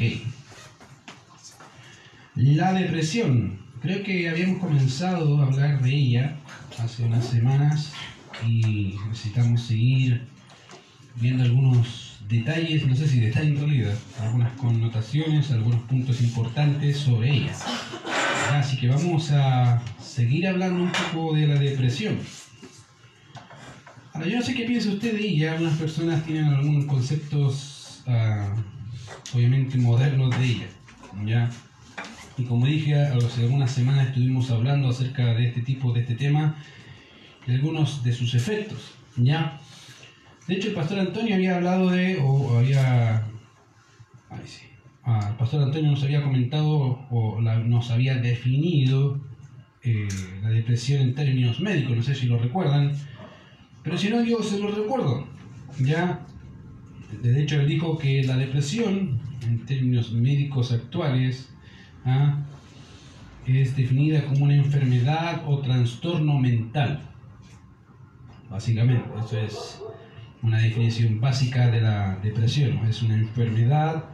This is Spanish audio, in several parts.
Ok. La depresión. Creo que habíamos comenzado a hablar de ella hace unas semanas y necesitamos seguir viendo algunos detalles, no sé si detalles en realidad, algunas connotaciones, algunos puntos importantes sobre ella. Así que vamos a seguir hablando un poco de la depresión. Ahora, yo no sé qué piensa usted de ella, algunas personas tienen algunos conceptos ah, obviamente modernos de ella, ¿ya? Y como dije, hace algunas semanas estuvimos hablando acerca de este tipo, de este tema, y algunos de sus efectos, ¿ya? De hecho, el pastor Antonio había hablado de, o había... Ah, el pastor Antonio nos había comentado o nos había definido eh, la depresión en términos médicos, no sé si lo recuerdan, pero si no, yo se lo recuerdo. Ya, de hecho, él dijo que la depresión, en términos médicos actuales, ¿ah? es definida como una enfermedad o trastorno mental. Básicamente, eso es una definición básica de la depresión. Es una enfermedad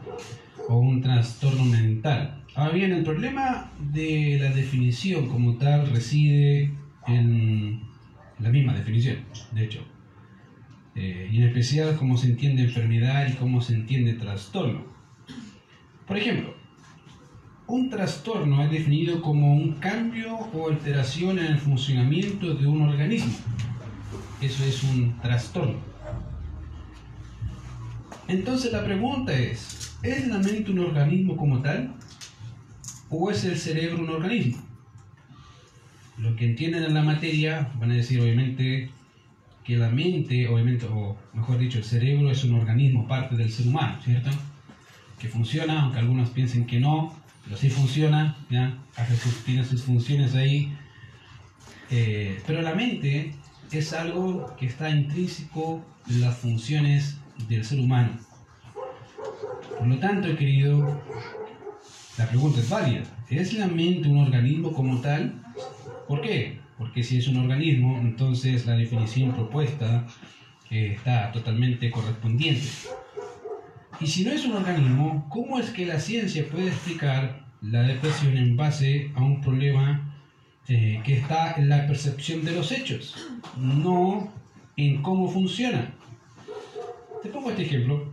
o un trastorno mental. Ahora bien, el problema de la definición como tal reside en la misma definición, de hecho. Eh, y en especial cómo se entiende enfermedad y cómo se entiende trastorno. Por ejemplo, un trastorno es definido como un cambio o alteración en el funcionamiento de un organismo. Eso es un trastorno. Entonces la pregunta es, ¿es la mente un organismo como tal? ¿O es el cerebro un organismo? Lo que entienden en la materia van a decir obviamente que la mente, obviamente, o mejor dicho, el cerebro es un organismo, parte del ser humano, ¿cierto? Que funciona, aunque algunos piensen que no, pero sí funciona. Hace sus, tiene sus funciones ahí. Eh, pero la mente es algo que está intrínseco en las funciones del ser humano. Por lo tanto, querido, la pregunta es válida. ¿Es la mente un organismo como tal? ¿Por qué? Porque si es un organismo, entonces la definición propuesta eh, está totalmente correspondiente. Y si no es un organismo, ¿cómo es que la ciencia puede explicar la depresión en base a un problema eh, que está en la percepción de los hechos, no en cómo funciona? Te pongo este ejemplo.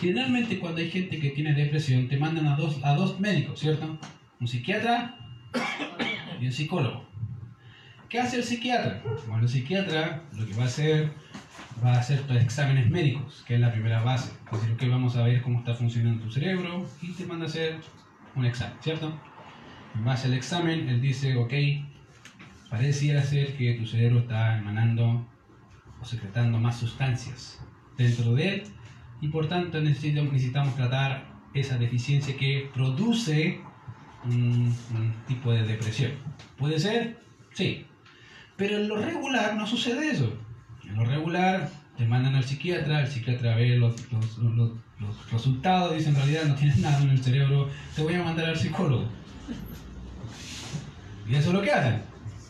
Generalmente cuando hay gente que tiene depresión te mandan a dos, a dos médicos, ¿cierto? Un psiquiatra y un psicólogo. ¿Qué hace el psiquiatra? Bueno, el psiquiatra lo que va a hacer va a hacer tus exámenes médicos, que es la primera base. Es decir, que vamos a ver cómo está funcionando tu cerebro y te manda a hacer un examen, ¿cierto? En base al examen, él dice, ok, pareciera ser que tu cerebro está emanando o secretando más sustancias dentro de él y por tanto necesitamos, necesitamos tratar esa deficiencia que produce un, tipo de depresión. ¿Puede ser? Sí. Pero en lo regular no sucede eso. En lo regular te mandan al psiquiatra, el psiquiatra ve los, los, los, resultados, dice en realidad no tienes nada en el cerebro, te voy a mandar al psicólogo. Y eso es lo que hacen.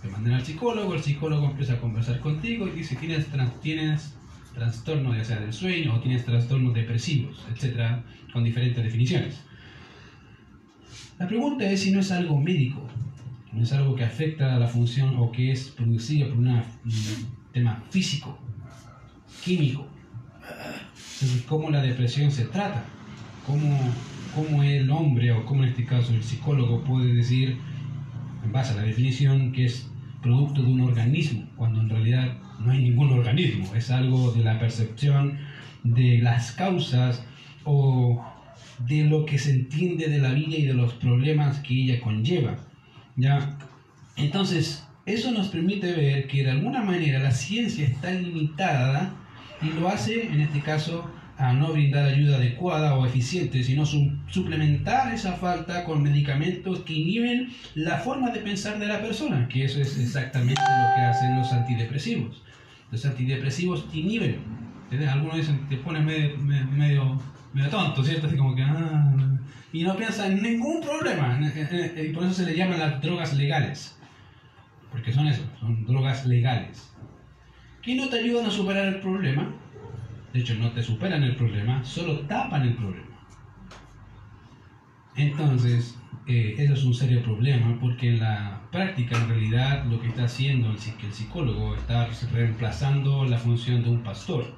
Te mandan al psicólogo, el psicólogo empieza a conversar contigo y dice tienes, tienes trastorno ya sea del sueño o tienes trastornos depresivos, etcétera, con diferentes definiciones. La pregunta es si no es algo médico, es algo que afecta a la función o que es producido por un tema físico, químico. Entonces, ¿cómo la depresión se trata? ¿Cómo, ¿Cómo el hombre, o cómo en este caso el psicólogo, puede decir, en base a la definición, que es producto de un organismo, cuando en realidad no hay ningún organismo, es algo de la percepción de las causas o de lo que se entiende de la vida y de los problemas que ella conlleva. ¿Ya? Entonces, eso nos permite ver que de alguna manera la ciencia está limitada y lo hace, en este caso, a no brindar ayuda adecuada o eficiente, sino suplementar esa falta con medicamentos que inhiben la forma de pensar de la persona, que eso es exactamente lo que hacen los antidepresivos. Los antidepresivos inhiben. Algunos dicen te ponen medio, medio, medio tonto, ¿cierto? Así como que... Ah, y no piensa en ningún problema. Y por eso se le llaman las drogas legales. Porque son eso, son drogas legales. Que no te ayudan a superar el problema, de hecho, no te superan el problema, solo tapan el problema. Entonces, eh, eso es un serio problema porque en la práctica, en realidad, lo que está haciendo el, el psicólogo está reemplazando la función de un pastor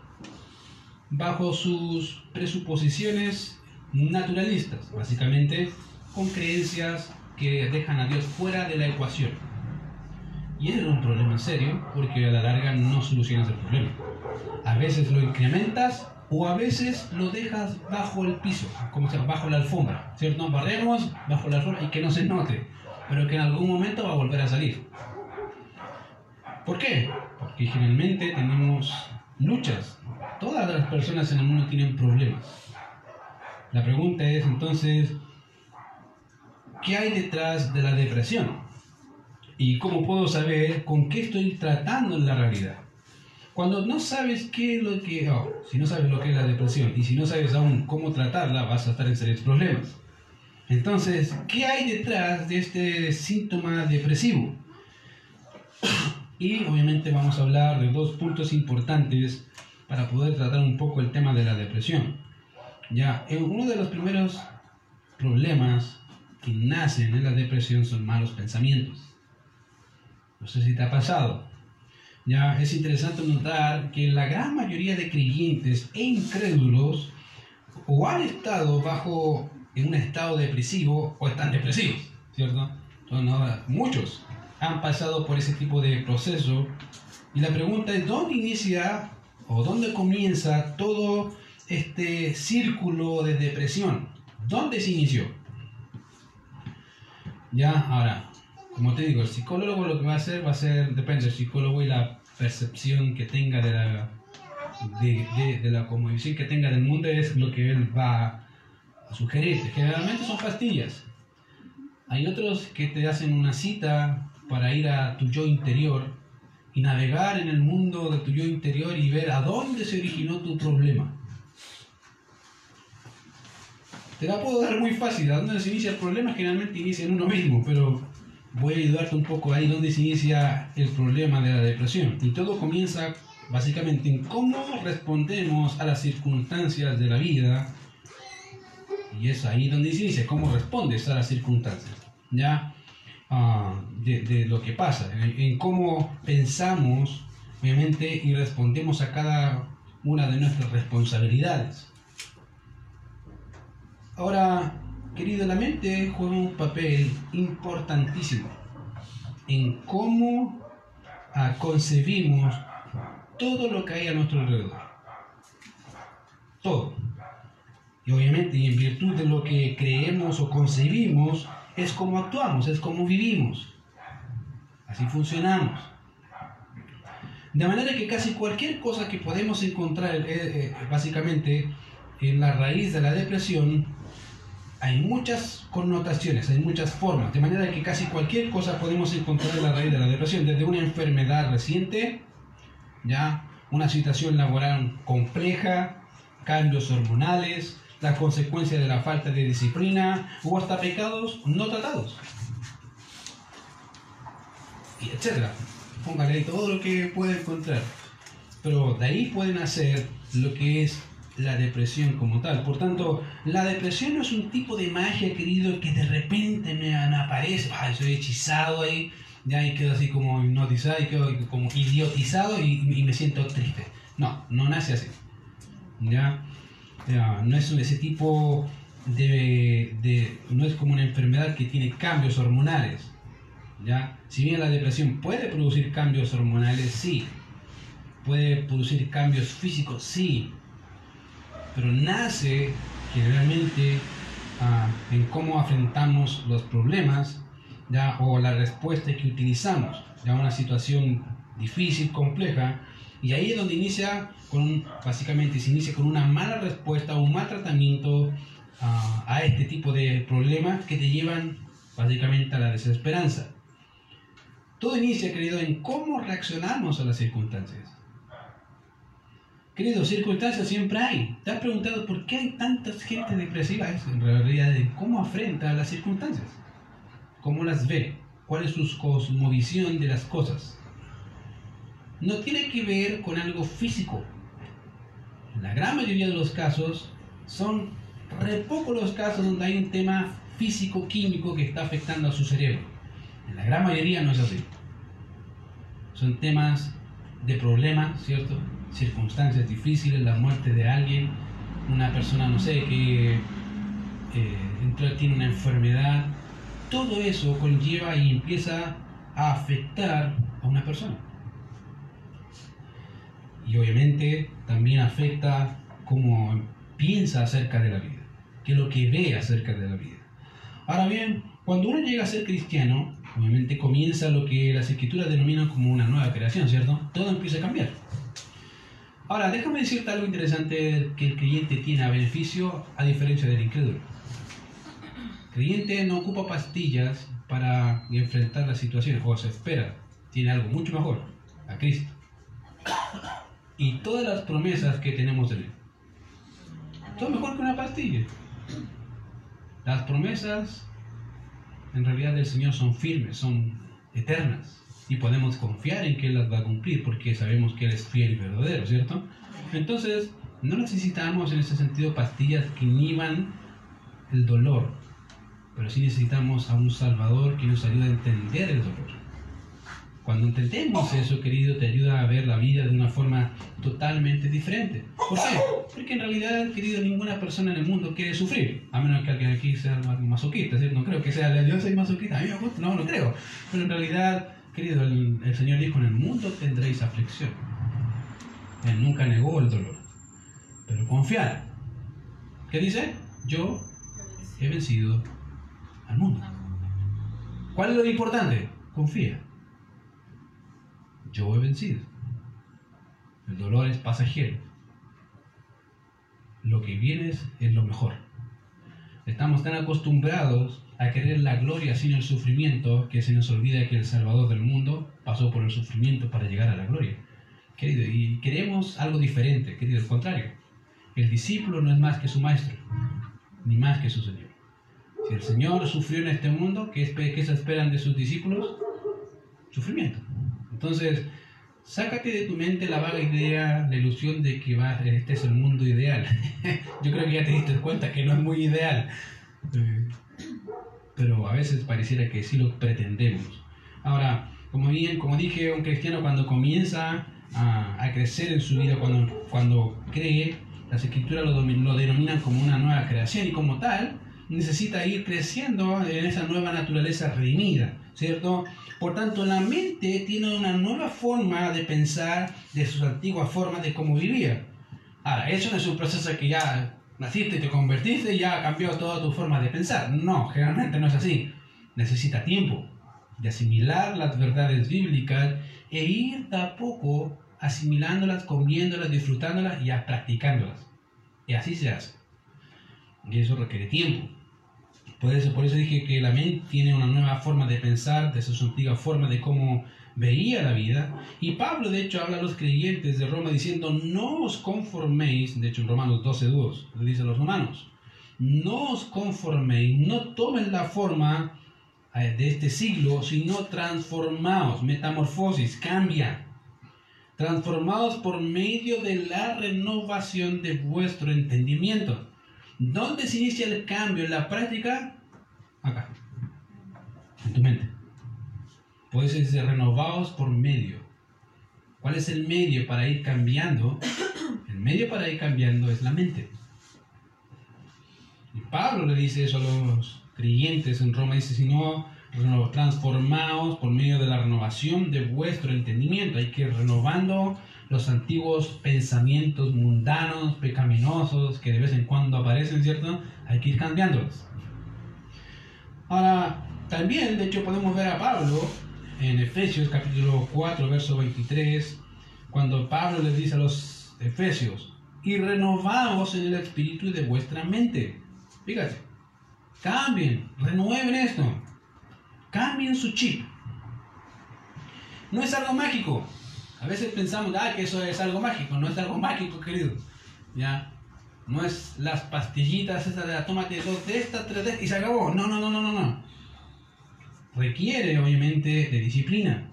bajo sus presuposiciones naturalistas, básicamente con creencias que dejan a Dios fuera de la ecuación. Y es un problema serio porque a la larga no solucionas el problema. A veces lo incrementas o a veces lo dejas bajo el piso, como sea, bajo la alfombra, ¿cierto? Barremos bajo la alfombra y que no se note, pero que en algún momento va a volver a salir. ¿Por qué? Porque generalmente tenemos luchas. Todas las personas en el mundo tienen problemas. La pregunta es entonces, ¿qué hay detrás de la depresión? ¿Y cómo puedo saber con qué estoy tratando en la realidad? Cuando no sabes qué es lo que... Oh, si no sabes lo que es la depresión y si no sabes aún cómo tratarla, vas a estar en serios problemas. Entonces, ¿qué hay detrás de este síntoma depresivo? Y obviamente vamos a hablar de dos puntos importantes para poder tratar un poco el tema de la depresión. Ya, uno de los primeros problemas que nacen en la depresión son malos pensamientos. No sé si te ha pasado. Ya es interesante notar que la gran mayoría de creyentes e incrédulos o han estado bajo en un estado depresivo o están depresivos, ¿cierto? muchos han pasado por ese tipo de proceso y la pregunta es dónde inicia o dónde comienza todo este círculo de depresión. ¿Dónde se inició? Ya, ahora, como te digo, el psicólogo lo que va a hacer va a ser, depende del psicólogo y la percepción que tenga de la, de, de, la conmovisión que tenga del mundo es lo que él va a sugerir. Generalmente son pastillas. Hay otros que te hacen una cita para ir a tu yo interior y navegar en el mundo de tu yo interior y ver a dónde se originó tu problema. Te la puedo dar muy fácil, a dónde se inicia el problema generalmente inicia en uno mismo, pero voy a ayudarte un poco ahí donde se inicia el problema de la depresión. Y todo comienza básicamente en cómo respondemos a las circunstancias de la vida. Y es ahí donde se inicia, cómo respondes a las circunstancias. ¿Ya? Ah, de, lo que pasa, en, cómo pensamos, obviamente, y respondemos a cada una de nuestras responsabilidades. Ahora, Querido, la mente juega un papel importantísimo en cómo ah, concebimos todo lo que hay a nuestro alrededor. Todo. Y obviamente, y en virtud de lo que creemos o concebimos, es como actuamos, es como vivimos. Así funcionamos. De manera que casi cualquier cosa que podemos encontrar, eh, eh, básicamente, en la raíz de la depresión, hay muchas connotaciones, hay muchas formas, de manera que casi cualquier cosa podemos encontrar en la raíz de la depresión, desde una enfermedad reciente, ya una situación laboral compleja, cambios hormonales, la consecuencia de la falta de disciplina o hasta pecados no tratados. Y etcétera. Póngale ahí todo lo que puede encontrar. Pero de ahí pueden hacer lo que es la depresión como tal. Por tanto, la depresión no es un tipo de magia, querido, que de repente me, aparece, soy hechizado ahí, ya y quedo así como hipnotizado y quedo como idiotizado y, me siento triste. No, no nace así. ¿ya? no es ese tipo de, de, no es como una enfermedad que tiene cambios hormonales. ¿ya? Si bien la depresión puede producir cambios hormonales, sí. Puede producir cambios físicos, sí pero nace generalmente ah, en cómo afrontamos los problemas ¿ya? o la respuesta que utilizamos a una situación difícil, compleja, y ahí es donde inicia con, básicamente se inicia con una mala respuesta o un mal tratamiento ah, a este tipo de problemas que te llevan básicamente a la desesperanza. Todo inicia, querido, en cómo reaccionamos a las circunstancias. Querido, circunstancias siempre hay. ¿Te has preguntado por qué hay tanta gente depresiva? Eso, en realidad, de cómo afrenta las circunstancias, cómo las ve, cuál es su cosmovisión de las cosas. No tiene que ver con algo físico. En la gran mayoría de los casos, son re pocos los casos donde hay un tema físico-químico que está afectando a su cerebro. En la gran mayoría no es así. Son temas de problemas, ¿cierto? Circunstancias difíciles, la muerte de alguien, una persona, no sé, que eh, tiene una enfermedad. Todo eso conlleva y empieza a afectar a una persona. Y obviamente también afecta cómo piensa acerca de la vida, qué es lo que ve acerca de la vida. Ahora bien, cuando uno llega a ser cristiano, obviamente comienza lo que las escrituras denominan como una nueva creación, ¿cierto? Todo empieza a cambiar. Ahora, déjame decirte algo interesante que el creyente tiene a beneficio a diferencia del incrédulo. El creyente no ocupa pastillas para enfrentar las situaciones, o se espera, tiene algo mucho mejor, a Cristo. Y todas las promesas que tenemos de Él. Todo mejor que una pastilla. Las promesas en realidad del Señor son firmes, son eternas y podemos confiar en que Él las va a cumplir porque sabemos que Él es fiel y verdadero, ¿cierto? Entonces, no necesitamos en ese sentido pastillas que inhiban el dolor, pero sí necesitamos a un Salvador que nos ayude a entender el dolor. Cuando entendemos eso, querido, te ayuda a ver la vida de una forma totalmente diferente. ¿Por qué? Porque en realidad, querido, ninguna persona en el mundo quiere sufrir. A menos que alguien aquí sea masoquista. No creo que sea, yo soy masoquista, a mí me gusta, no, no creo. Pero en realidad, querido, el, el Señor dijo, en el mundo tendréis aflicción. Él nunca negó el dolor. Pero confiar. ¿Qué dice? Yo he vencido al mundo. ¿Cuál es lo importante? Confía yo he vencido. El dolor es pasajero. Lo que viene es lo mejor. Estamos tan acostumbrados a querer la gloria sin el sufrimiento que se nos olvida que el Salvador del mundo pasó por el sufrimiento para llegar a la gloria. Querido, y queremos algo diferente, querido, al contrario. El discípulo no es más que su maestro, ni más que su Señor. Si el Señor sufrió en este mundo, ¿qué, qué se esperan de sus discípulos? Sufrimiento. Entonces, sácate de tu mente la vaga idea, la ilusión de que va, este es el mundo ideal. Yo creo que ya te diste cuenta que no es muy ideal. Eh, pero a veces pareciera que sí lo pretendemos. Ahora, como, bien, como dije, un cristiano cuando comienza a, crecer en su vida, cuando, cuando cree, las escrituras lo, lo denominan como una nueva creación y como tal, necesita ir creciendo en esa nueva naturaleza redimida, ¿cierto? Por tanto, la mente tiene una nueva forma de pensar de sus antiguas formas de cómo vivía. Ahora, eso no es un proceso que ya naciste y te convertiste y ya cambió toda tu forma de pensar. No, generalmente no es así. Necesita tiempo de asimilar las verdades bíblicas e ir de a poco asimilándolas, comiéndolas, disfrutándolas y practicándolas. Y así se hace. Y eso requiere tiempo. Por eso, por eso dije que la mente tiene una nueva forma de pensar, de su antigua forma de cómo veía la vida. Y Pablo, de hecho, habla a los creyentes de Roma diciendo, no os conforméis, de hecho en Romanos 12.2, le dice a los romanos, no os conforméis, no tomen la forma eh, de este siglo, sino transformaos, metamorfosis, cambia. Transformados por medio de la renovación de vuestro entendimiento ¿Dónde se inicia el cambio en la práctica? Acá, en tu mente. Puedes ser renovados por medio. ¿Cuál es el medio para ir cambiando? El medio para ir cambiando es la mente. Y Pablo le dice eso a los creyentes en Roma, dice, si no, transformados por medio de la renovación de vuestro entendimiento. Hay que ir renovando los antiguos pensamientos mundanos, pecaminosos, que de vez en cuando aparecen, ¿cierto? Hay que ir cambiándolos. Ahora, también, de hecho, podemos ver a Pablo en Efesios capítulo 4, verso 23, cuando Pablo les dice a los Efesios, y renovaos en el espíritu de vuestra mente. Fíjate, cambien, renueven esto, cambien su chip. No es algo mágico, a veces pensamos, ah, que eso es algo mágico. No es algo mágico, querido. ¿Ya? No es las pastillitas esas de la tómate dos de estas, tres de y se acabó. No, no, no, no, no, no. Requiere, obviamente, de disciplina.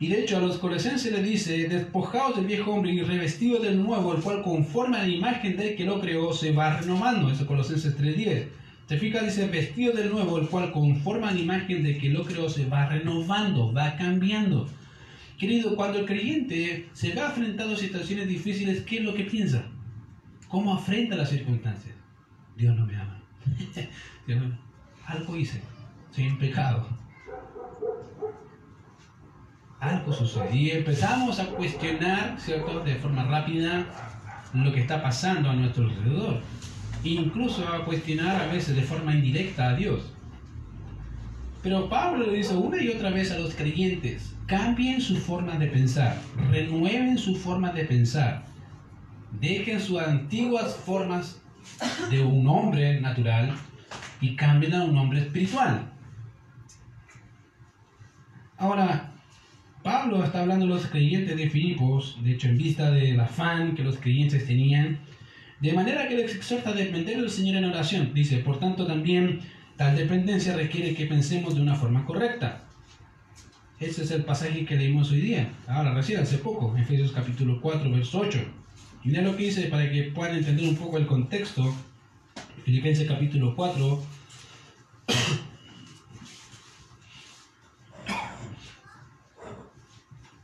Y de hecho a los colosenses le dice, despojados del viejo hombre y revestidos del nuevo, el cual conforme a la imagen del que lo creó se va renovando. Eso Colosenses 3.10. Se fija, dice, vestido de nuevo, el cual conforma la imagen de que lo creó se va renovando, va cambiando. Querido, cuando el creyente se va enfrentando a situaciones difíciles, ¿qué es lo que piensa? ¿Cómo afrenta las circunstancias? Dios no me ama. Algo hice, soy en pecado. Algo sucede. Y empezamos a cuestionar, ¿cierto?, de forma rápida lo que está pasando a nuestro alrededor incluso a cuestionar a veces de forma indirecta a Dios. Pero Pablo le dice una y otra vez a los creyentes, cambien su forma de pensar, renueven su forma de pensar, dejen sus antiguas formas de un hombre natural y cambien a un hombre espiritual. Ahora, Pablo está hablando a los creyentes de Filipos, de hecho en vista del afán que los creyentes tenían de manera que les exhorta a depender del Señor en oración. Dice, por tanto también tal dependencia requiere que pensemos de una forma correcta. Ese es el pasaje que leímos hoy día, ahora recién, hace poco, Efesios capítulo 4, verso 8. Mira lo que dice para que puedan entender un poco el contexto. Filipenses capítulo 4,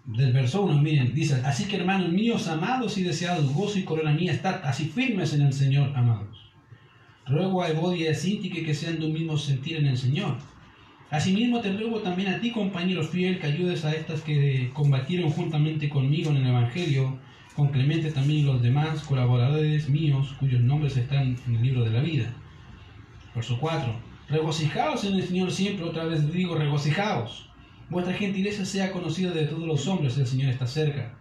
del verso 1, miren, dice, así que hermanos míos, amados y deseados, gozo y corona mía, estad así firmes en el Señor, amados. Ruego a Evodia y a Sintique que sean de un mismo sentir en el Señor. Asimismo te ruego también a ti, compañero fiel, que ayudes a estas que combatieron juntamente conmigo en el Evangelio, con Clemente también y los demás colaboradores míos, cuyos nombres están en el libro de la vida. Verso 4. Regocijaos en el Señor siempre, otra vez digo, regocijaos. Vuestra gentileza sea conocida de todos los hombres, el Señor está cerca.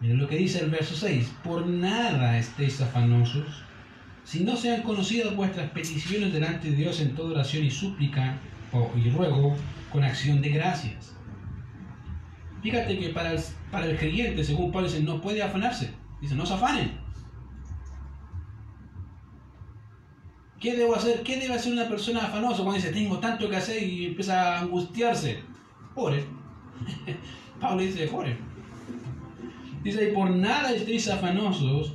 Miren lo que dice el verso 6. Por nada estéis afanosos, si no sean conocidas vuestras peticiones delante de Dios en toda oración y súplica y ruego con acción de gracias. Fíjate que para el, para el creyente, según Pablo dice, no puede afanarse. Dice, no se afanen. ¿Qué debo hacer? ¿Qué debe hacer una persona afanosa cuando dice, tengo tanto que hacer y empieza a angustiarse? Ore. Pablo dice, ore. Dice, y por nada estéis afanosos,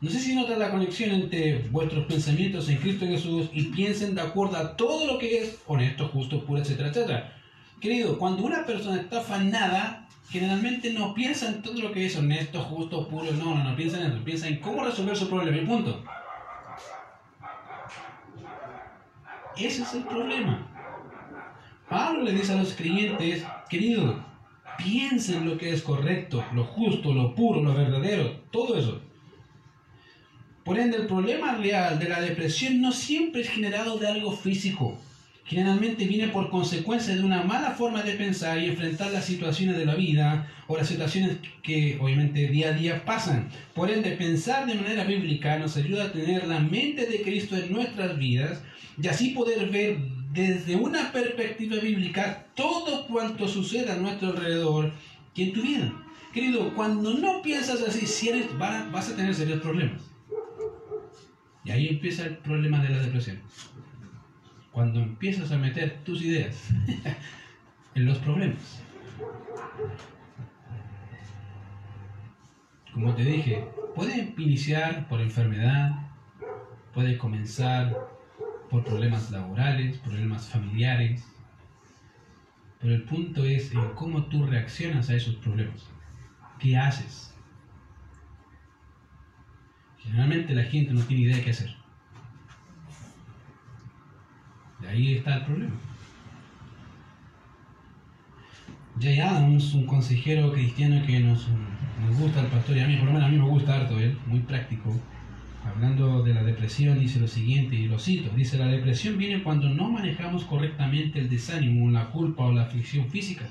No sé si notas la conexión entre vuestros pensamientos en Cristo Jesús y piensen de acuerdo a todo lo que es honesto, justo, puro, etcétera, etcétera. Querido, cuando una persona está afanada, generalmente no piensa en todo lo que es honesto, justo, puro, no, no, no piensa en eso, piensa en cómo resolver su problema y punto. Ese es el problema. Pablo le dice a los creyentes, querido, piensen lo que es correcto, lo justo, lo puro, lo verdadero, todo eso. Por ende, el problema real de la depresión no siempre es generado de algo físico. Generalmente viene por consecuencia de una mala forma de pensar y enfrentar las situaciones de la vida o las situaciones que obviamente día a día pasan. Por ende, pensar de manera bíblica nos ayuda a tener la mente de Cristo en nuestras vidas y así poder ver desde una perspectiva bíblica todo cuanto sucede a nuestro alrededor y en tu vida. Querido, cuando no piensas así, si vas a tener serios problemas. Y ahí empieza el problema de la depresión. Cuando empiezas a meter tus ideas en los problemas. Como te dije, puede iniciar por enfermedad, puede comenzar por problemas laborales, problemas familiares. Pero el punto es en cómo tú reaccionas a esos problemas. ¿Qué haces? Generalmente la gente no tiene idea de qué hacer. De ahí está el problema. Jay Adams, un consejero cristiano que nos, nos gusta, el pastor y a mí, por lo menos a mí me gusta harto él, muy práctico hablando de la depresión, dice lo siguiente, y lo cito, dice, la depresión viene cuando no manejamos correctamente el desánimo, la culpa o la aflicción física.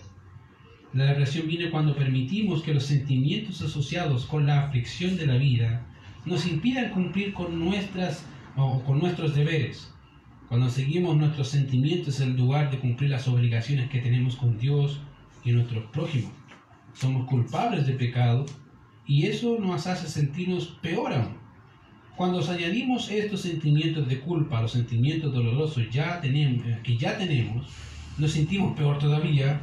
La depresión viene cuando permitimos que los sentimientos asociados con la aflicción de la vida nos impidan cumplir con, nuestras, o con nuestros deberes. Cuando seguimos nuestros sentimientos en lugar de cumplir las obligaciones que tenemos con Dios y nuestros prójimos. Somos culpables de pecado y eso nos hace sentirnos peor aún. Cuando añadimos estos sentimientos de culpa a los sentimientos dolorosos ya tenemos, eh, que ya tenemos, nos sentimos peor todavía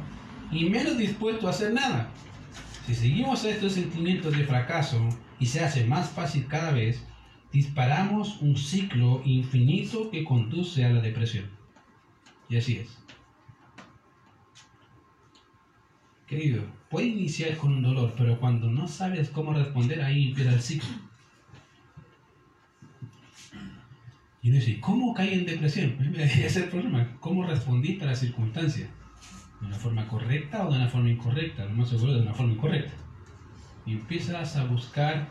y menos dispuestos a hacer nada. Si seguimos estos sentimientos de fracaso y se hace más fácil cada vez, disparamos un ciclo infinito que conduce a la depresión. Y así es. Querido, puede iniciar con un dolor, pero cuando no sabes cómo responder, ahí empieza el ciclo. Y uno dice, ¿cómo cae en depresión? Ese es el problema. ¿Cómo respondiste a la circunstancia? ¿De una forma correcta o de una forma incorrecta? Lo más seguro de una forma incorrecta. Y empiezas a buscar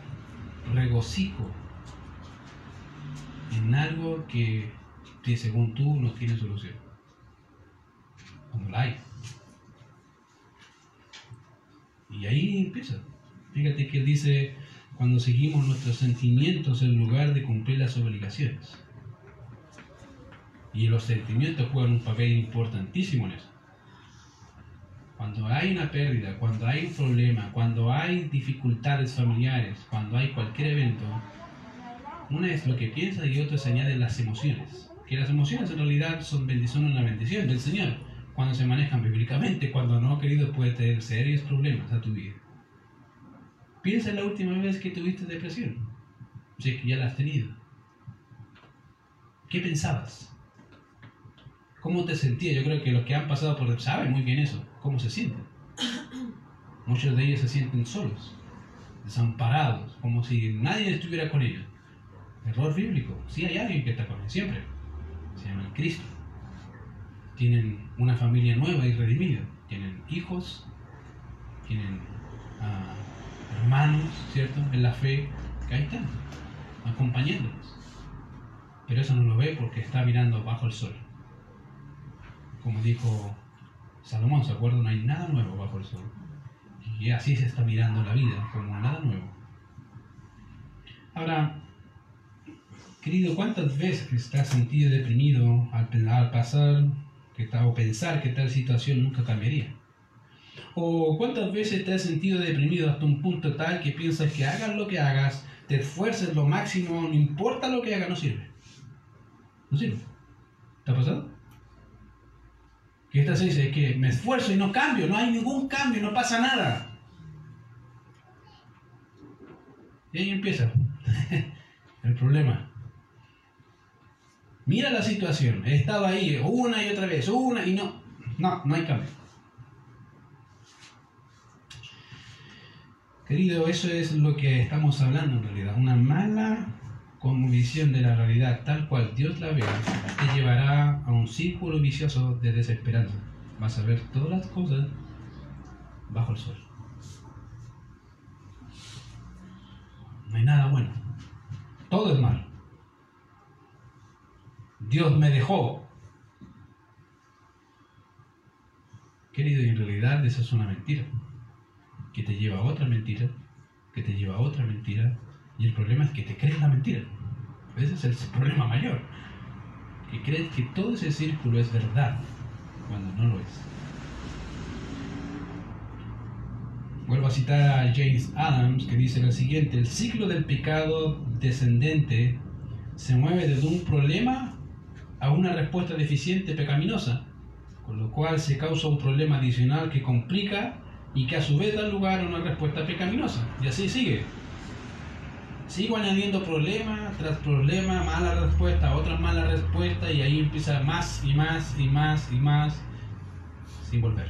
regocijo en algo que, según tú no tiene solución. Como la hay. Y ahí empieza. Fíjate que dice, cuando seguimos nuestros sentimientos en lugar de cumplir las obligaciones. Y los sentimientos juegan un papel importantísimo en eso. Cuando hay una pérdida, cuando hay un problema, cuando hay dificultades familiares, cuando hay cualquier evento, una es lo que piensa y otra se añaden las emociones. Que las emociones en realidad son bendición o una bendición del Señor cuando se manejan bíblicamente, cuando no, querido, puede tener serios problemas a tu vida. Piensa en la última vez que tuviste depresión, si es que ya la has tenido. ¿Qué pensabas? ¿Cómo te sentías? Yo creo que los que han pasado por saben muy bien eso, cómo se sienten. Muchos de ellos se sienten solos, desamparados, como si nadie estuviera con ellos. Error bíblico. Sí hay alguien que está con ellos, siempre. Se llama Cristo tienen una familia nueva y redimida, tienen hijos, tienen ah, hermanos, ¿cierto? En la fe, que ahí están, acompañándolos. Pero eso no lo ve porque está mirando bajo el sol. Como dijo Salomón, ¿se acuerdan? No hay nada nuevo bajo el sol. Y así se está mirando la vida, como nada nuevo. Ahora, querido, ¿cuántas veces estás sentido deprimido al, al pasar que o pensar que tal situación nunca cambiaría. O cuántas veces te has sentido deprimido hasta un punto tal que piensas que hagas lo que hagas, te esfuerces lo máximo, no importa lo que hagas, no sirve. No sirve. ¿Te ha pasado? Que esta se dice que me esfuerzo y no cambio, no hay ningún cambio, no pasa nada. Y ahí empieza el problema. Mira la situación, he estado ahí una y otra vez, una y no, no, no hay cambio. Querido, eso es lo que estamos hablando en realidad. Una mala visión de la realidad tal cual Dios la ve te llevará a un círculo vicioso de desesperanza. Vas a ver todas las cosas bajo el sol. No hay nada bueno. Todo es malo. Dios me dejó. Querido, y en realidad esa es una mentira, que te lleva a otra mentira, que te lleva a otra mentira, y el problema es que te crees la mentira. Ese es el problema mayor, que crees que todo ese círculo es verdad, cuando no lo es. Vuelvo a citar a James Adams, que dice lo siguiente, el ciclo del pecado descendente se mueve desde un problema a una respuesta deficiente pecaminosa, con lo cual se causa un problema adicional que complica y que a su vez da lugar a una respuesta pecaminosa. Y así sigue. Sigo añadiendo problema tras problema, mala respuesta, otra mala respuesta y ahí empieza más y más y más y más sin volver.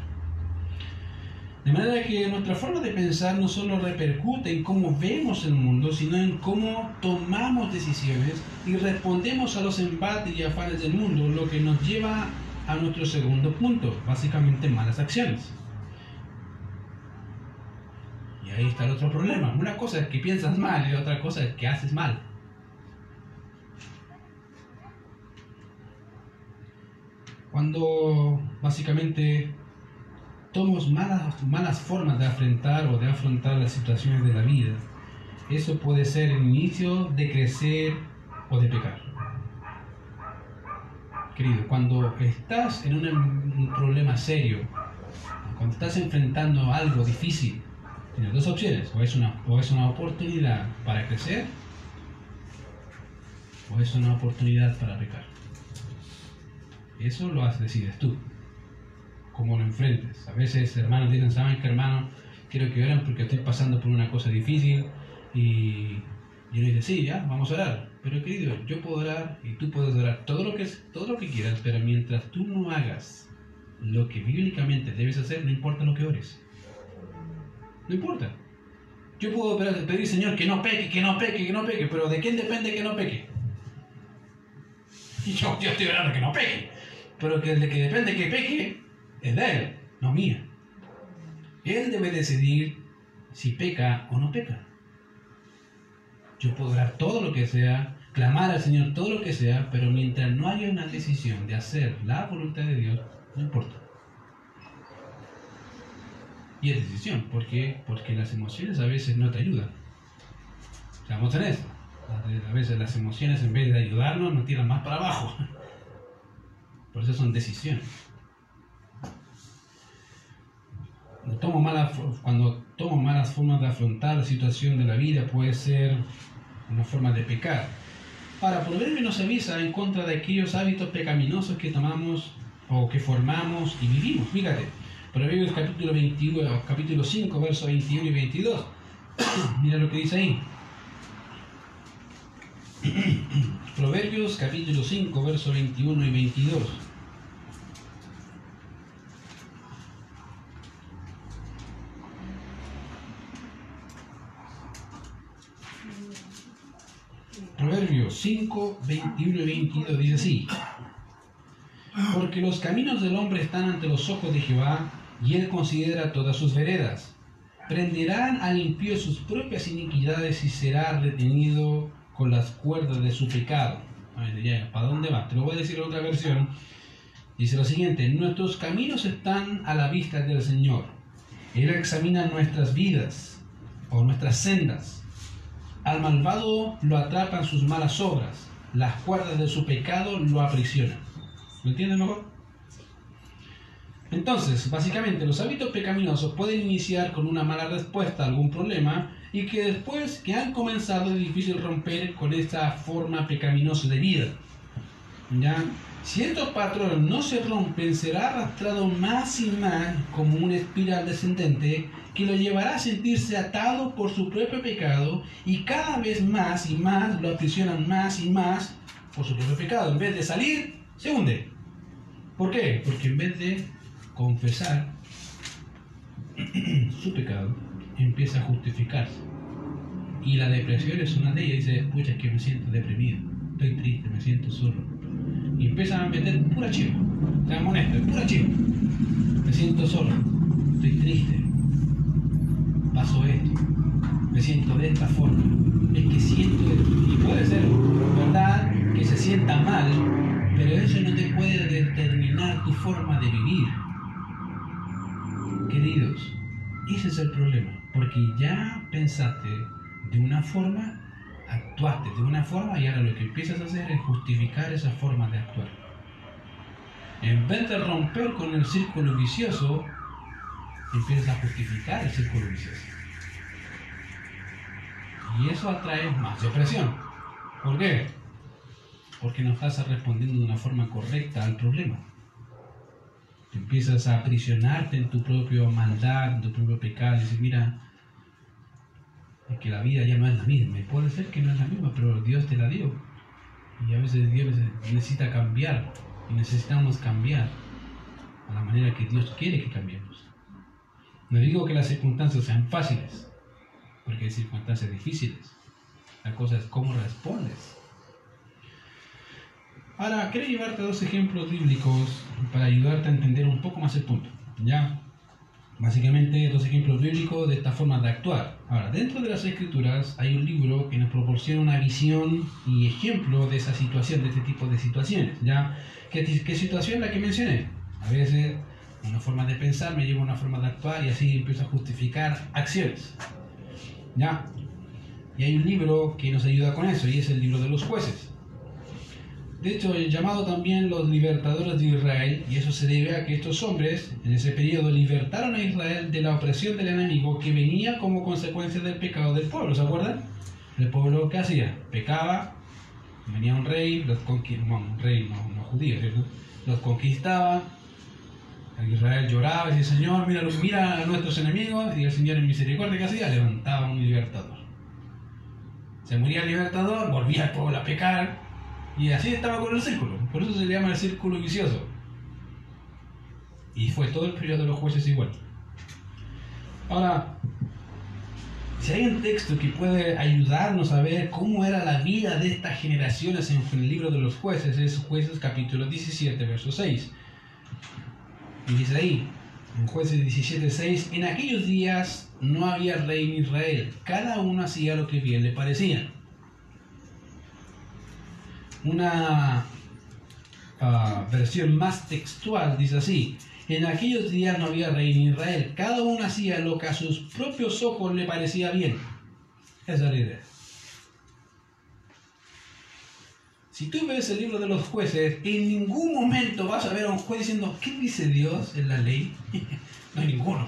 De manera que nuestra forma de pensar no solo repercute en cómo vemos el mundo, sino en cómo tomamos decisiones y respondemos a los embates y afanes del mundo, lo que nos lleva a nuestro segundo punto, básicamente malas acciones. Ahí está el otro problema. Una cosa es que piensas mal y otra cosa es que haces mal. Cuando básicamente tomamos malas, malas formas de afrontar o de afrontar las situaciones de la vida, eso puede ser el inicio de crecer o de pecar. querido, cuando estás en un, problema serio, cuando estás enfrentando algo difícil, tienes dos opciones, o es una, o es una oportunidad para crecer, o es una oportunidad para pecar. Eso lo decides tú, cómo lo enfrentes. A veces hermanos dicen, ¿saben qué hermano? Quiero que oren porque estoy pasando por una cosa difícil y, y uno dice, sí, ya, vamos a orar. Pero querido, yo puedo orar y tú puedes orar todo lo que, todo lo que quieras, pero mientras tú no hagas lo que bíblicamente debes hacer, no importa lo que ores. No importa. Yo puedo pedir, Señor, que no peque, que no peque, que no peque, pero ¿de quién depende que no peque? Y yo, estoy orando que no peque, pero que de que depende que peque es de Él, no mía. Él debe decidir si peca o no peca. Yo puedo orar todo lo que sea, clamar al Señor todo lo que sea, pero mientras no haya una decisión de hacer la voluntad de Dios, no importa. Y es decisión, ¿por qué? Porque las emociones a veces no te ayudan. Seamos en esto. A veces las emociones en vez de ayudarnos nos tiran más para abajo. Por eso son decisiones. Tomo, malas, cuando tomo malas formas de afrontar la situación de la vida puede ser una forma de pecar. Ahora, Proverbio nos avisa en contra de aquellos hábitos pecaminosos que tomamos o que formamos y vivimos. Fíjate, Proverbios capítulo, 21, capítulo 5, versos 21 y 22. Mira lo que dice ahí. Proverbios capítulo 5, versos 21 y 22. Proverbios 5, 21 y 22 dice así. Porque los caminos del hombre están ante los ojos de Jehová, y él considera todas sus veredas. Prenderán al impío sus propias iniquidades y será retenido con las cuerdas de su pecado. ¿Para dónde va? Te lo voy a decir en otra versión. Dice lo siguiente, nuestros caminos están a la vista del Señor. Él examina nuestras vidas o nuestras sendas al malvado lo atrapan sus malas obras, las cuerdas de su pecado lo aprisionan. ¿Me entienden mejor? Entonces, básicamente, los hábitos pecaminosos pueden iniciar con una mala respuesta a algún problema y que después que han comenzado es difícil romper con esta forma pecaminosa de vida. ¿Ya? Si estos patrones no se rompen, será arrastrado más y más como una espiral descendente que lo llevará a sentirse atado por su propio pecado y cada vez más y más lo aprisionan más y más por su propio pecado. En vez de salir, se hunde. ¿Por qué? Porque en vez de confesar su pecado, empieza a justificarse. Y la depresión es una de ellas. Dice, pucha, es que me siento deprimido, estoy triste, me siento solo y empiezan a meter pura chiva. Seamos honestos, pura chiva. Me siento solo, estoy triste, paso esto, me siento de esta forma. Es que siento esto. Y puede ser verdad que se sienta mal, pero eso no te puede determinar tu forma de vivir. Queridos, ese es el problema, porque ya pensaste de una forma actuaste de una forma y ahora lo que empiezas a hacer es justificar esa forma de actuar. En vez de romper con el círculo vicioso, empiezas a justificar el círculo vicioso. Y eso atrae más depresión. ¿Por qué? Porque no estás respondiendo de una forma correcta al problema. Empiezas a aprisionarte en tu propia maldad, en tu propio pecado. Y dices, mira, que la vida ya no es la misma. Y puede ser que no es la misma, pero Dios te la dio. Y a veces Dios necesita cambiar. Y necesitamos cambiar a la manera que Dios quiere que cambiemos. No digo que las circunstancias sean fáciles, porque hay circunstancias difíciles. La cosa es cómo respondes. Ahora, quiero llevarte dos ejemplos bíblicos para ayudarte a entender un poco más el punto. ¿Ya? Básicamente dos ejemplos bíblicos de esta forma de actuar. Ahora, dentro de las escrituras hay un libro que nos proporciona una visión y ejemplo de esa situación, de este tipo de situaciones. ¿ya? ¿Qué, qué situación la que mencioné? A veces una forma de pensar me lleva a una forma de actuar y así empiezo a justificar acciones. ¿Ya? Y hay un libro que nos ayuda con eso y es el libro de los jueces. De hecho, llamado también los libertadores de Israel, y eso se debe a que estos hombres en ese periodo libertaron a Israel de la opresión del enemigo que venía como consecuencia del pecado del pueblo, ¿se acuerdan? El pueblo que hacía, pecaba, venía un rey, los conquistaba, un rey no, no. Los conquistaba, Israel lloraba y decía, Señor, mira, mira a nuestros enemigos, y el Señor en misericordia que hacía, levantaba un libertador. Se moría el libertador, volvía el pueblo a pecar, y así estaba con el círculo. Por eso se llama el círculo vicioso. Y fue todo el periodo de los jueces igual. Ahora, si hay un texto que puede ayudarnos a ver cómo era la vida de estas generaciones en el libro de los jueces, es Jueces capítulo 17, verso 6. Y dice ahí, en Jueces 17, 6, en aquellos días no había rey en Israel, cada uno hacía lo que bien le parecía una ah, versión más textual dice así, en aquellos días no había rey en Israel, cada uno hacía lo que a sus propios ojos le parecía bien. Esa es la idea. Si tú ves el libro de los jueces, en ningún momento vas a ver a un juez diciendo, ¿qué dice Dios en la ley? no hay ninguno.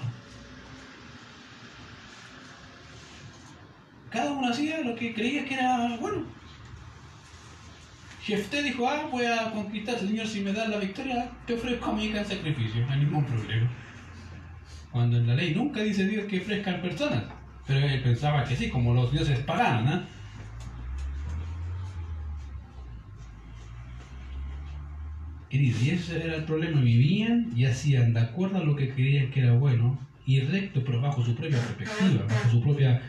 Cada uno hacía lo que creía que era bueno. Jefté dijo, ah, voy a conquistar, Señor, si me das la victoria, te ofrezco a mi hija en sacrificio, no hay ningún problema. Cuando en la ley nunca dice Dios que ofrezcan personas, pero él pensaba que sí, como los dioses paganos, ¿no? y ese era el problema, vivían y hacían de acuerdo a lo que creían que era bueno, y recto, pero bajo su propia perspectiva, bajo su propia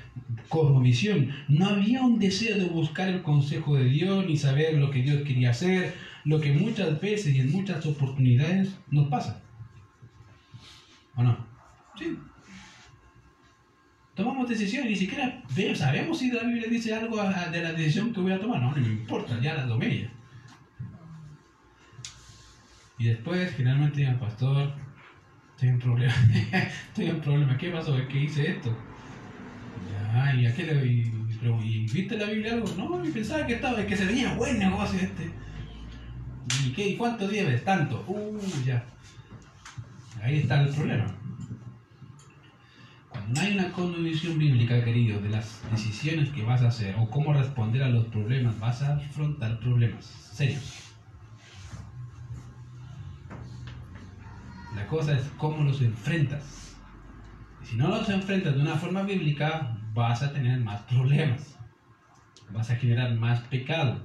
cosmovisión. No había un deseo de buscar el consejo de Dios ni saber lo que Dios quería hacer, lo que muchas veces y en muchas oportunidades nos pasa. ¿O no? Sí. Tomamos decisiones ni siquiera sabemos si la Biblia dice algo de la decisión que voy a tomar. No, no me importa, ya la tomé. Y después, finalmente, el pastor, Estoy en problema. Estoy en problema. ¿Qué pasó? ¿Es que hice esto? Ya, ¿y a qué le y, ¿y viste la Biblia algo? No, y pensaba que estaba, que se veía buen negocio este. ¿Y qué? ¿Y cuánto debes? Tanto. Uh, ya. Ahí está el problema. Cuando no hay una convicción bíblica, querido, de las decisiones que vas a hacer o cómo responder a los problemas, vas a afrontar problemas serios. La cosa es cómo los enfrentas. si no los enfrentas de una forma bíblica, vas a tener más problemas. Vas a generar más pecado.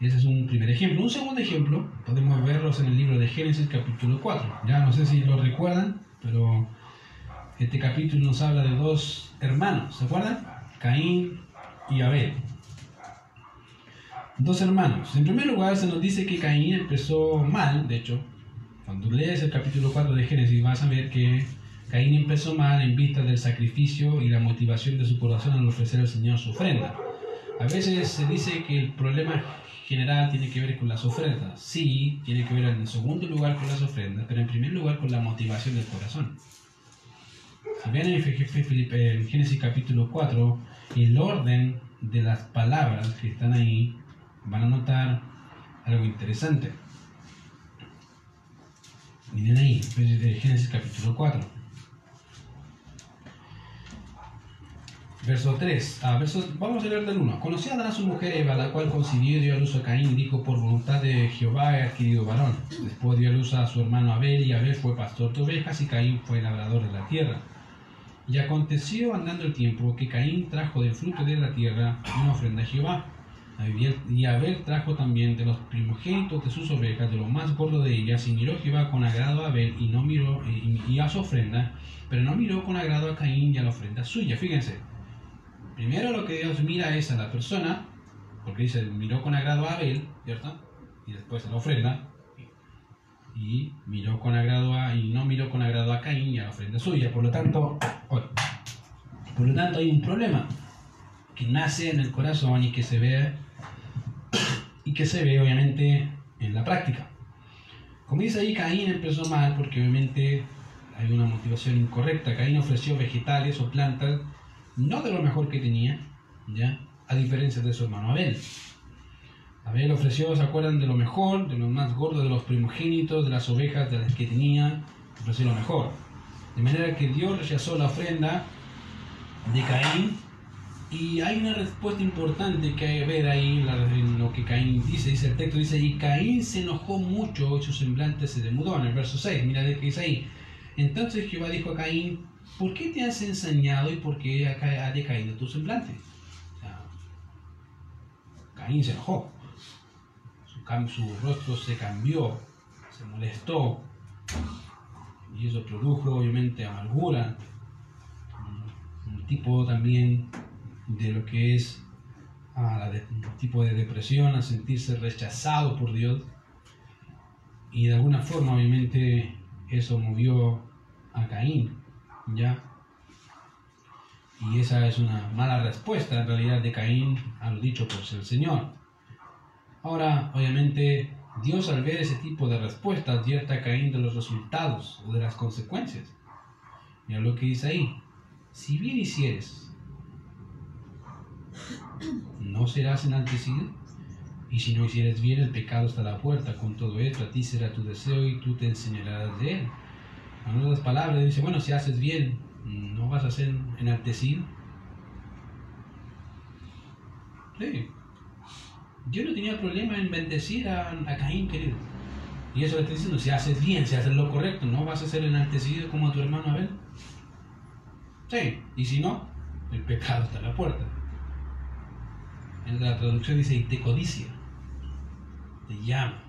Ese es un primer ejemplo. Un segundo ejemplo, podemos verlos en el libro de Génesis capítulo 4. Ya no sé si lo recuerdan, pero este capítulo nos habla de dos hermanos, ¿se acuerdan? Caín y Abel. Dos hermanos. En primer lugar se nos dice que Caín empezó mal, de hecho, cuando lees el capítulo 4 de Génesis vas a ver que Caín empezó mal en vista del sacrificio y la motivación de su corazón al ofrecer al Señor su ofrenda. A veces se dice que el problema general tiene que ver con las ofrendas. Sí, tiene que ver en segundo lugar con las ofrendas, pero en primer lugar con la motivación del corazón. Si ven en Génesis capítulo 4, el orden de las palabras que están ahí, van a notar algo interesante. Miren ahí, Génesis capítulo 4. Verso 3. Ah, vamos a leer del 1. Conoció a su mujer Eva, la cual concibió y dio a luz a Caín, dijo, por voluntad de Jehová he adquirido varón. Después dio a luz a su hermano Abel, y Abel fue pastor de ovejas, y Caín fue labrador de la tierra. Y aconteció andando el tiempo que Caín trajo del fruto de la tierra una ofrenda a Jehová y Abel trajo también de los primogénitos de sus ovejas, de lo más gordo de ellas, y miró Jehová con agrado a Abel y no miró y, a su ofrenda, pero no miró con agrado a Caín y a la ofrenda suya. Fíjense, primero lo que Dios mira es a la persona, porque dice, miró con agrado a Abel, ¿cierto? Y después a la ofrenda, y miró con agrado a, y no miró con agrado a Caín y a la ofrenda suya. Por lo tanto, por lo tanto hay un problema que nace en el corazón y que se ve y que se ve obviamente en la práctica. Como dice ahí, Caín empezó mal porque obviamente hay una motivación incorrecta. Caín ofreció vegetales o plantas no de lo mejor que tenía, ¿ya? a diferencia de su hermano Abel. Abel ofreció, ¿se acuerdan? De lo mejor, de lo más gordo, de los primogénitos, de las ovejas, de las que tenía, ofreció lo mejor. De manera que Dios rechazó la ofrenda de Caín y hay una respuesta importante que hay que ver ahí en lo que Caín dice. Dice el texto, dice, y Caín se enojó mucho y su semblante se demudó. En el verso 6, mira de qué dice ahí. Entonces Jehová dijo a Caín, ¿por qué te has ensañado y por qué ha decaído tu semblante? Caín se enojó. Su, su rostro se cambió, se molestó. Y eso produjo obviamente amargura. Un tipo también de lo que es un tipo de depresión, a sentirse rechazado por Dios. Y de alguna forma, obviamente, eso movió a Caín, ¿ya? Y esa es una mala respuesta en realidad de Caín a lo dicho por el Señor. Ahora, obviamente, Dios al ver ese tipo de respuesta advierte a Caín de los resultados o de las consecuencias. Mira lo que dice ahí. Si bien hicieres no serás enaltecido. Y si no hicieres bien, el pecado está a la puerta. Con todo esto, a ti será tu deseo y tú te enseñarás de él. En otras palabras, dice, bueno, si haces bien, no vas a ser enaltecido. Sí. Yo no tenía problema en bendecir a, a Caín, querido. Y eso le estoy diciendo, si haces bien, si haces lo correcto, no vas a ser enaltecido como tu hermano Abel. Sí, y si no, el pecado está a la puerta. En la traducción dice, te codicia, te llama.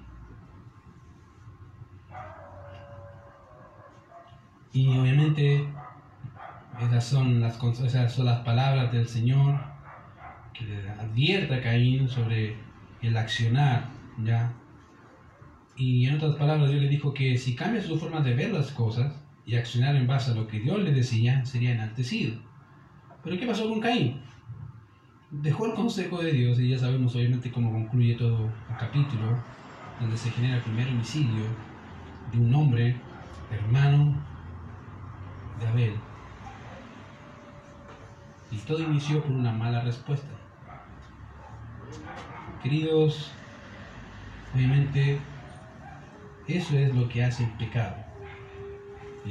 Y obviamente esas son las, esas son las palabras del Señor que le advierte a Caín sobre el accionar, ¿ya? Y en otras palabras, Dios le dijo que si cambia su forma de ver las cosas y accionar en base a lo que Dios le decía, sería enaltecido. Pero ¿qué pasó con Caín? Dejó el consejo de Dios y ya sabemos obviamente cómo concluye todo el capítulo, donde se genera el primer homicidio de un hombre, hermano de Abel. Y todo inició por una mala respuesta. Queridos, obviamente eso es lo que hace el pecado.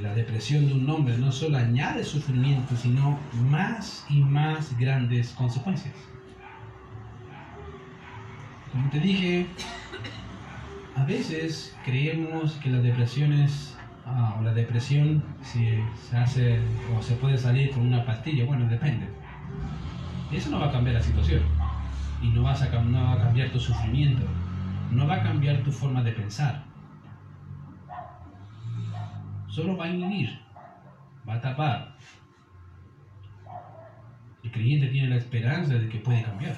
La depresión de un hombre no solo añade sufrimiento, sino más y más grandes consecuencias. Como te dije, a veces creemos que las depresiones ah, o la depresión se, hace o se puede salir con una pastilla. Bueno, depende. Eso no va a cambiar la situación y no, a, no va a cambiar tu sufrimiento, no va a cambiar tu forma de pensar solo va a inhibir, va a tapar. El creyente tiene la esperanza de que puede cambiar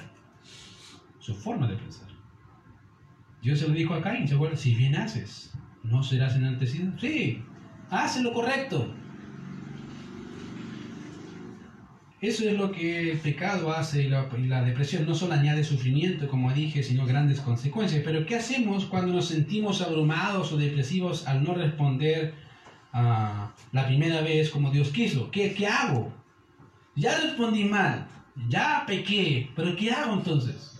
su forma de pensar. Dios se lo dijo a Caín, ¿se? Si bien haces, ¿no serás enaltecido? Sí, hace lo correcto. Eso es lo que el pecado hace y la, y la, depresión. No solo añade sufrimiento, como dije, sino grandes consecuencias. Pero ¿qué hacemos cuando nos sentimos abrumados o depresivos al no responder la primera vez como Dios quiso. ¿Qué, ¿Qué hago? Ya respondí mal, ya pequé, pero ¿qué hago entonces?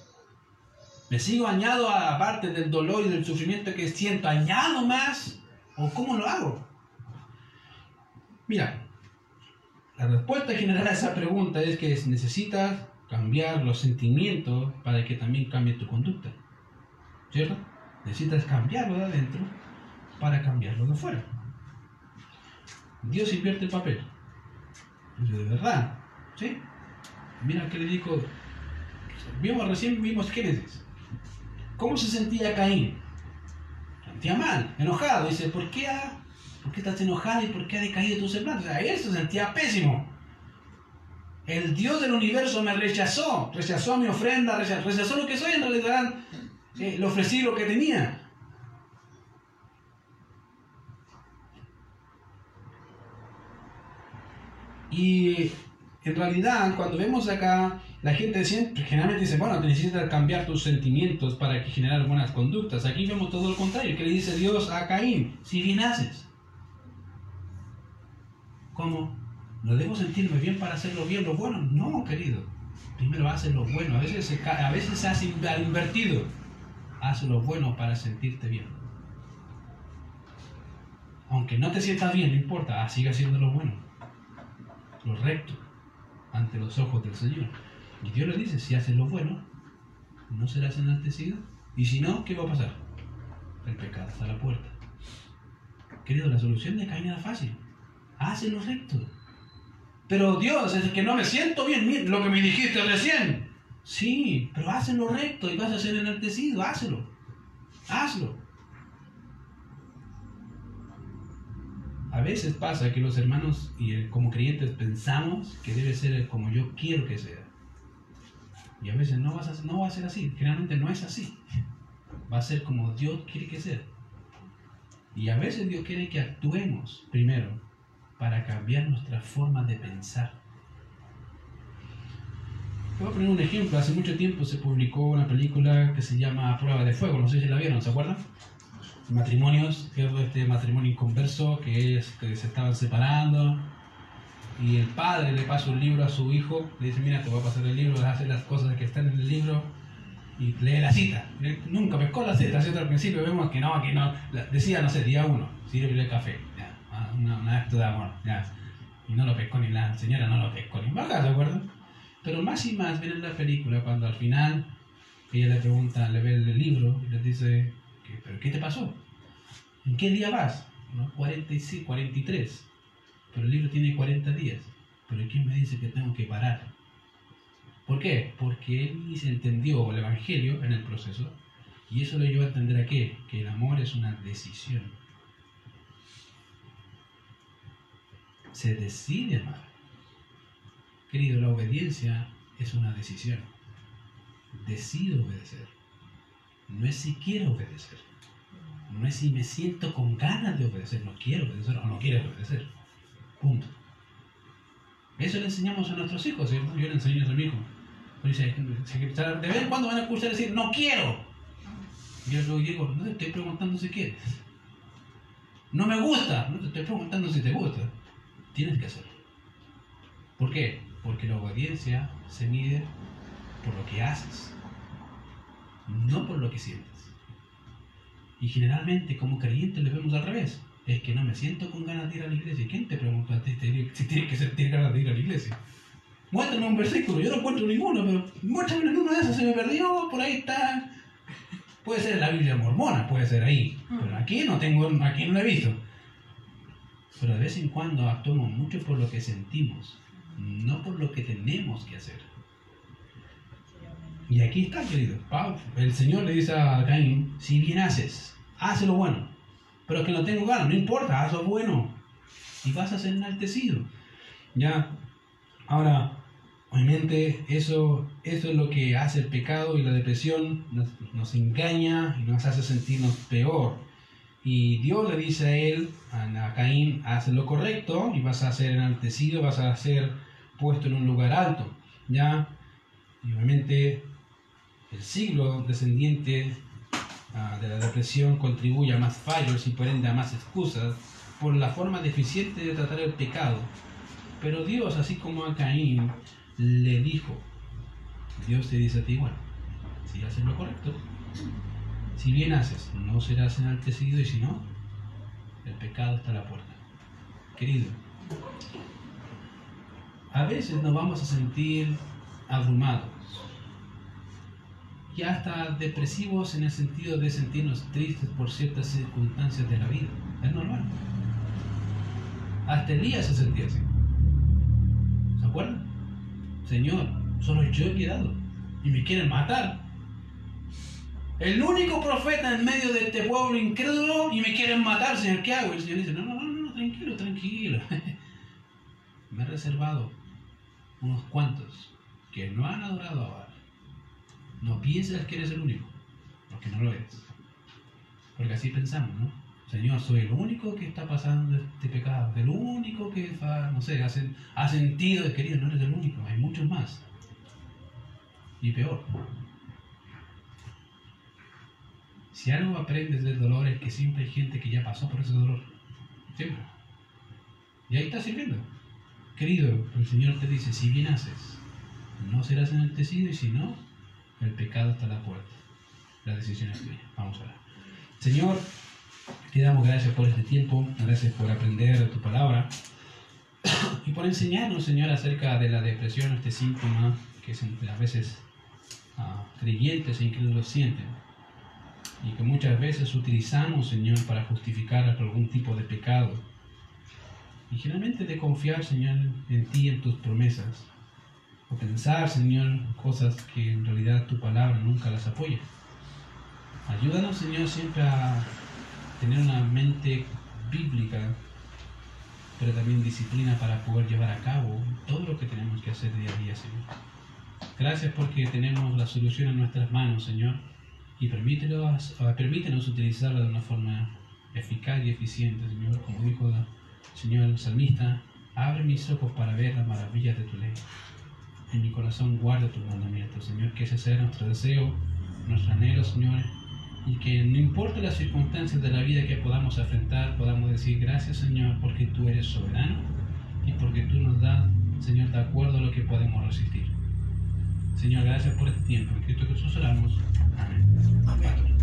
¿Me sigo añado a parte del dolor y del sufrimiento que siento, añado más? ¿O cómo lo hago? Mira, la respuesta general a esa pregunta es que necesitas cambiar los sentimientos para que también cambie tu conducta. ¿Cierto? Necesitas cambiarlo de adentro para cambiarlo de afuera. Dios invierte el papel. De verdad. ¿Sí? Mira que le dijo. Vimos, recién vimos Génesis. ¿Cómo se sentía Caín? Sentía mal, enojado. Dice, ¿por qué, ¿por qué estás enojado y por qué ha decaído tu semblante? O él se sentía pésimo. El Dios del universo me rechazó, rechazó mi ofrenda, rechazó, lo que soy en realidad. Eh, le ofrecí lo que tenía. Y en realidad, cuando vemos acá, la gente generalmente dice, bueno, necesitas cambiar tus sentimientos para generar buenas conductas. Aquí vemos todo lo contrario, que le dice Dios a Caín, si bien haces. ¿Cómo? ¿No debo sentirme bien para hacerlo bien, lo bueno? No, querido. Primero hace lo bueno. A veces se, a veces se hace invertido. haz lo bueno para sentirte bien. Aunque no te sientas bien, no importa, ah, sigue haciendo lo bueno, lo recto, ante los ojos del Señor. Y Dios le dice, si haces lo bueno, no serás enaltecido. Y si no, ¿qué va a pasar? El pecado está a la puerta. Querido, la solución de Caín era fácil. Haz lo recto. Pero Dios, es que no me siento bien, lo que me dijiste recién. Sí, pero haz lo recto y vas a ser enaltecido, hazlo. Hazlo. A veces pasa que los hermanos y como creyentes pensamos que debe ser como yo quiero que sea. Y a veces no, vas no va a ser así. Generalmente no es así. Va a ser como Dios quiere que sea. Y a veces Dios quiere que actuemos primero para cambiar nuestra forma de pensar. Voy a poner un ejemplo. Hace mucho tiempo se publicó una película que se llama Prueba de Fuego. No sé si la vieron, ¿se acuerdan? Matrimonios, que este matrimonio inconverso que, es, que se estaban separando. Y el padre le pasa un libro a su hijo, le dice, mira, te voy a pasar el libro, hace las cosas que están en el libro y lee la cita. Nunca pescó la cita, ¿cierto? Al principio vemos que no, que no. Decía, no sé, día uno, sirve café un acto de amor, ya. Y no lo pescó ni la señora, no lo pescó ni baja, ¿de acuerdo? Pero más y más viene en la película cuando al final ella le pregunta, le ve el libro y le dice, ¿pero qué te pasó? ¿En qué día vas? ¿No? 46, 43. Pero el libro tiene 40 días. Pero ¿quién me dice que tengo que parar? ¿Por qué? Porque él se entendió el Evangelio en el proceso y eso le llevó a entender a qué? Que el amor es una decisión. se decide amar. Querido, la obediencia es una decisión. Decido obedecer. No es si quiero obedecer. No es si me siento con ganas de obedecer. No quiero obedecer o no quiero obedecer. Punto. Eso le enseñamos a nuestros hijos. Yo le enseño a mi hijo. Dice, de vez en cuando van a escuchar decir, no quiero. Yo luego digo, no te estoy preguntando si quieres. No me gusta. No te estoy preguntando si te gusta. Tienes que hacerlo. ¿Por qué? Porque la obediencia se mide por lo que haces, no por lo que sientes. Y generalmente como creyentes le vemos al revés. Es que no me siento con ganas de ir a la iglesia. ¿Quién te pregunta si tienes que sentir ganas de ir a la iglesia? Muéstrame un versículo, yo no encuentro ninguno, pero muéstrame uno de esos, se me perdió, por ahí está. Puede ser la Biblia mormona, puede ser ahí, pero aquí no tengo, aquí no lo he visto. Pero de vez en cuando actuamos mucho por lo que sentimos, no por lo que tenemos que hacer. Y aquí está, querido. El Señor le dice a Caín, si bien haces, haz lo bueno. Pero que no tengo ganas, no importa, haz lo bueno. Y vas a ser enaltecido. Ya, ahora, obviamente eso, eso es lo que hace el pecado y la depresión, nos, nos engaña y nos hace sentirnos peor. Y Dios le dice a él, a Caín, haz lo correcto y vas a ser enaltecido, vas a ser puesto en un lugar alto. ¿ya? Y obviamente el siglo descendiente ah, de la depresión contribuye a más fallos y por ende a más excusas por la forma deficiente de tratar el pecado. Pero Dios, así como a Caín, le dijo, Dios te dice a ti, bueno, si haces lo correcto, si bien haces, no serás enaltecido y si no, el pecado está a la puerta. Querido, a veces nos vamos a sentir abrumados y hasta depresivos en el sentido de sentirnos tristes por ciertas circunstancias de la vida. Es normal. Hasta Elías se sentía así. ¿Se acuerdan? Señor, solo yo he quedado y me quieren matar. El único profeta en medio de este pueblo incrédulo y me quieren matar, Señor, ¿qué hago? El Señor dice, no, no, no, no tranquilo, tranquilo. me he reservado unos cuantos que no han adorado a. No pienses que eres el único, porque no lo eres. Porque así pensamos, ¿no? Señor, soy el único que está pasando este pecado, el único que, no sé, ha, sentido, querido, no eres el único, hay muchos más. Y peor, si algo aprendes del dolor es que siempre hay gente que ya pasó por ese dolor. Siempre. Y ahí está sirviendo. Querido, el Señor te dice, si bien haces, no serás enaltecido y si no, el pecado está a la puerta. la decisión es tuya. Vamos a ver. Señor, te damos gracias por este tiempo, gracias por aprender de tu palabra y por enseñarnos, Señor, acerca de la depresión, este síntoma que a veces uh, creyentes e incrédulos sienten y que muchas veces utilizamos, Señor, para justificar algún tipo de pecado. Y generalmente de confiar, Señor, en ti, en tus promesas. O pensar, Señor, cosas que en realidad tu palabra nunca las apoya. Ayúdanos, Señor, siempre a tener una mente bíblica, pero también disciplina para poder llevar a cabo todo lo que tenemos que hacer día a día, Señor. Gracias porque tenemos la solución en nuestras manos, Señor, y permítenos, permítenos utilizarla de una forma eficaz y eficiente, Señor, como dijo el Señor el salmista, abre mis ojos para ver las maravillas de tu ley. En mi corazón guarda tus mandamientos, Señor, que ese sea nuestro deseo, nuestro anhelo, Señor, y que no importa las circunstancias de la vida que podamos afrontar, podamos decir gracias Señor porque tú eres soberano y porque tú nos das, Señor, de acuerdo a lo que podemos resistir. Señor, gracias por este tiempo. En Cristo Jesús oramos. Amén. Amén.